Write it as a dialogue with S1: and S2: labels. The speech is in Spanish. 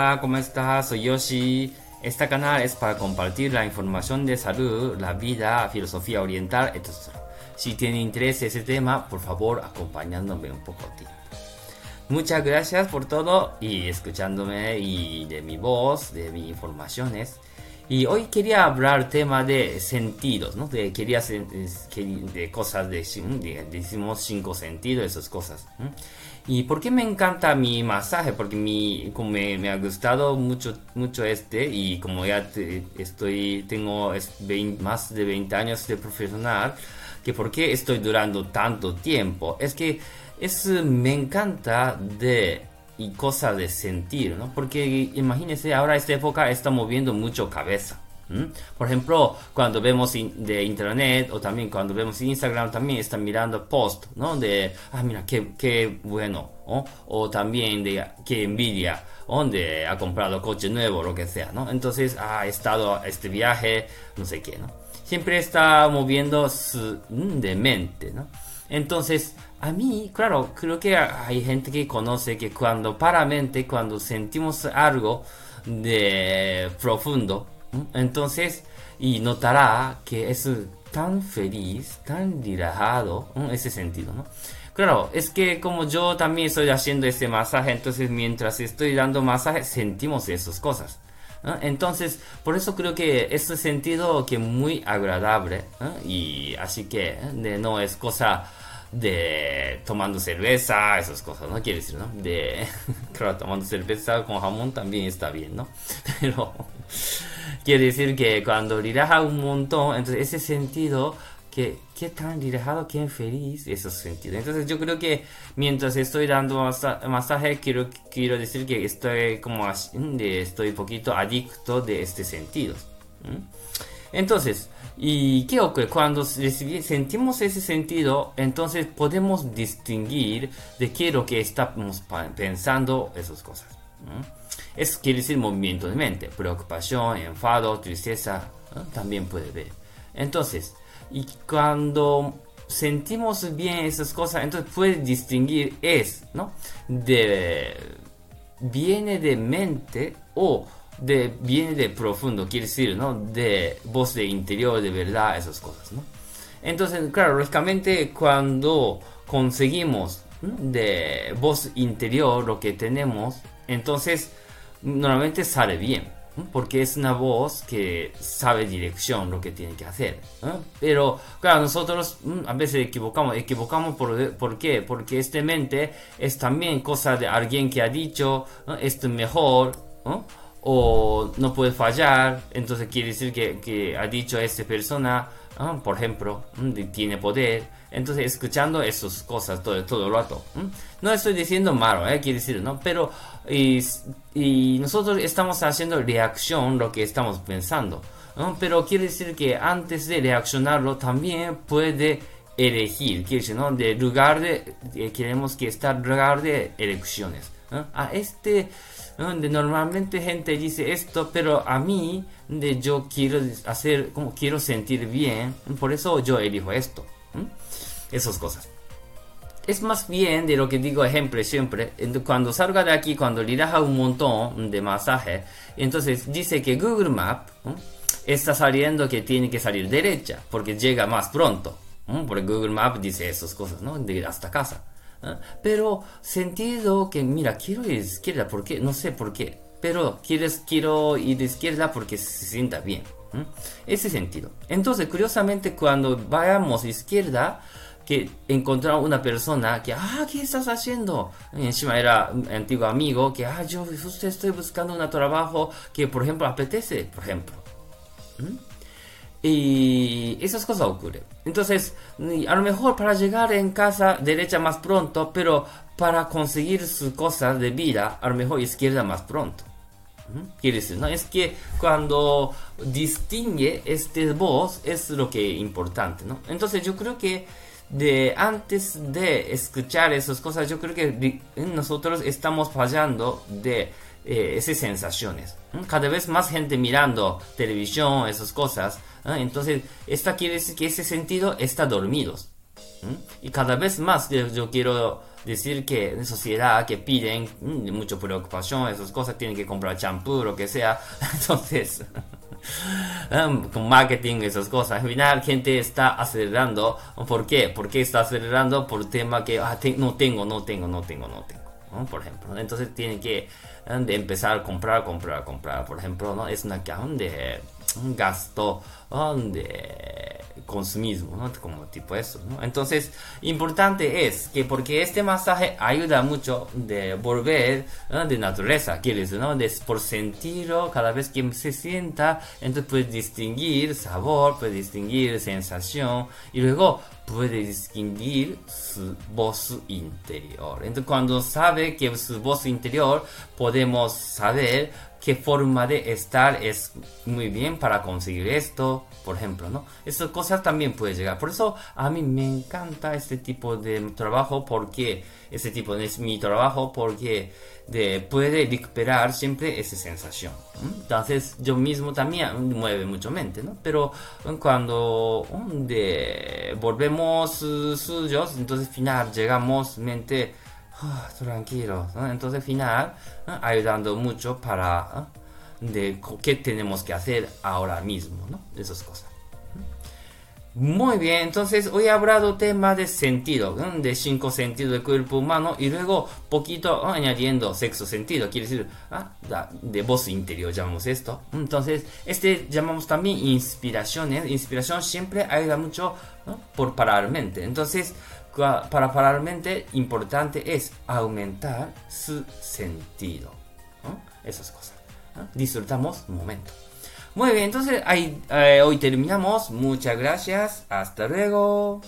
S1: Hola, ¿cómo estás? Soy Yoshi. Este canal es para compartir la información de salud, la vida, filosofía oriental, etc. Si tiene interés ese tema, por favor, acompañándome un poco tiempo. Muchas gracias por todo y escuchándome y de mi voz, de mis informaciones. Y hoy quería hablar tema de sentidos, ¿no? De, quería de cosas de, decimos cinco sentidos, esas cosas. ¿Y por qué me encanta mi masaje? Porque mi, como me, ha gustado mucho, mucho este y como ya estoy, tengo más de 20 años de profesional, que por qué estoy durando tanto tiempo, es que es, me encanta de y cosa de sentir, ¿no? Porque imagínense, ahora esta época está moviendo mucho cabeza. Por ejemplo, cuando vemos de internet o también cuando vemos Instagram, también están mirando post, ¿no? De, ah, mira, qué, qué bueno, O también de, qué envidia, donde ha comprado coche nuevo, lo que sea, ¿no? Entonces, ha estado a este viaje, no sé qué, ¿no? Siempre está moviendo su, de mente, ¿no? Entonces, a mí, claro, creo que hay gente que conoce que cuando para mente, cuando sentimos algo de profundo, entonces, y notará que es tan feliz, tan relajado, ese sentido, ¿no? Claro, es que como yo también estoy haciendo ese masaje, entonces mientras estoy dando masaje sentimos esas cosas. Entonces, por eso creo que ese sentido que muy agradable y así que no es cosa de tomando cerveza, esas cosas, ¿no? Quiere decir, ¿no? De, claro, tomando cerveza con jamón también está bien, ¿no? Pero quiere decir que cuando relaja un montón, entonces ese sentido, que qué tan relajado, qué feliz, esos sentidos. Entonces yo creo que mientras estoy dando masaje, quiero, quiero decir que estoy como, de, estoy poquito adicto de este sentido. Entonces, ¿Y qué ocurre? Cuando sentimos ese sentido, entonces podemos distinguir de qué es lo que estamos pensando esas cosas. Eso quiere decir movimiento de mente, preocupación, enfado, tristeza, también puede ver. Entonces, y cuando sentimos bien esas cosas, entonces puede distinguir es, ¿no? De viene de mente o de, viene de profundo, quiere decir, ¿no? De voz de interior, de verdad, esas cosas, ¿no? Entonces, claro, lógicamente cuando conseguimos de voz interior lo que tenemos, entonces normalmente sale bien. Porque es una voz que sabe dirección lo que tiene que hacer. Pero claro, nosotros a veces equivocamos. Equivocamos por, ¿por qué? Porque este mente es también cosa de alguien que ha dicho esto es mejor. ¿no? O no puede fallar, entonces quiere decir que, ha dicho a esta persona, ah, por ejemplo, tiene poder, entonces escuchando esas cosas todo, todo el rato. No estoy diciendo malo, ¿eh? quiere decir, ¿no? Pero y, nosotros estamos haciendo reacción lo que estamos pensando. Pero quiere decir que antes de reaccionarlo también puede elegir, quiere decir, ¿no? De lugar de, queremos que está lugar de elecciones. A este donde normalmente gente dice esto, pero a mí de yo quiero hacer, como quiero sentir bien, por eso yo elijo esto. Esas cosas. Es más bien de lo que digo ejemplo siempre, cuando salga de aquí, cuando relaja un montón de masaje, entonces dice que Google Map está saliendo que tiene que salir derecha, porque llega más pronto. Porque Google Map dice esas cosas, ¿no? De hasta casa. Pero sentido que, mira, quiero ir de izquierda, ¿por qué? No sé por qué. Pero quieres, quiero ir de izquierda porque se sienta bien. Ese sentido. Entonces, curiosamente, cuando vayamos a izquierda, que encontramos una persona que, ah, ¿qué estás haciendo? Encima era un antiguo amigo que, ah, yo usted estoy buscando un trabajo que, por ejemplo, apetece, por ejemplo. Y esas cosas ocurren. Entonces, a lo mejor para llegar en casa derecha más pronto, pero para conseguir sus cosas de vida, a lo mejor izquierda más pronto. Quiere decir, ¿no? Es que cuando distingue este voz es lo que es importante, ¿no? Entonces yo creo que de antes de escuchar esas cosas, yo creo que nosotros estamos fallando de eh, esas sensaciones. Cada vez más gente mirando televisión, esas cosas, entonces, esta quiere decir que ese sentido está dormido. Y cada vez más yo quiero decir que en sociedad que piden mucha preocupación, esas cosas, tienen que comprar champú, lo que sea. Entonces, con marketing, esas cosas. Al final, gente está acelerando. ¿Por qué? ¿Por qué está acelerando? Por tema que ah, no tengo, no tengo, no tengo, no tengo. Por ejemplo, entonces tienen que de empezar a comprar, comprar, comprar. Por ejemplo, ¿no? es una de un gasto de consumismo, ¿no? Como tipo eso, ¿no? Entonces, importante es que porque este masaje ayuda mucho de volver de naturaleza, quieres, ¿no? De, por sentirlo cada vez que se sienta, entonces puedes distinguir sabor, puedes distinguir sensación y luego puede distinguir su voz interior. Entonces, cuando sabe que su voz interior, podemos saber qué forma de estar es muy bien para conseguir esto, por ejemplo, ¿no? Esas cosas también puede llegar. Por eso a mí me encanta este tipo de trabajo porque este tipo de mi trabajo porque de, puede recuperar siempre esa sensación. Entonces yo mismo también mueve mucho mente, ¿no? Pero cuando de, volvemos suyos, entonces final llegamos mente Ah, tranquilo. Entonces, final, ayudando mucho para de qué tenemos que hacer ahora mismo, ¿no? Esas cosas. Muy bien, entonces hoy he hablado tema de sentido, de cinco sentidos del cuerpo humano y luego poquito añadiendo sexo sentido, quiere decir de voz interior llamamos esto. Entonces, este llamamos también inspiraciones. Inspiración siempre ayuda mucho por parar mente. Entonces, para parar mente importante es aumentar su sentido. Esas cosas. Disfrutamos un momento. Muy bien, entonces ahí, eh, hoy terminamos. Muchas gracias. Hasta luego.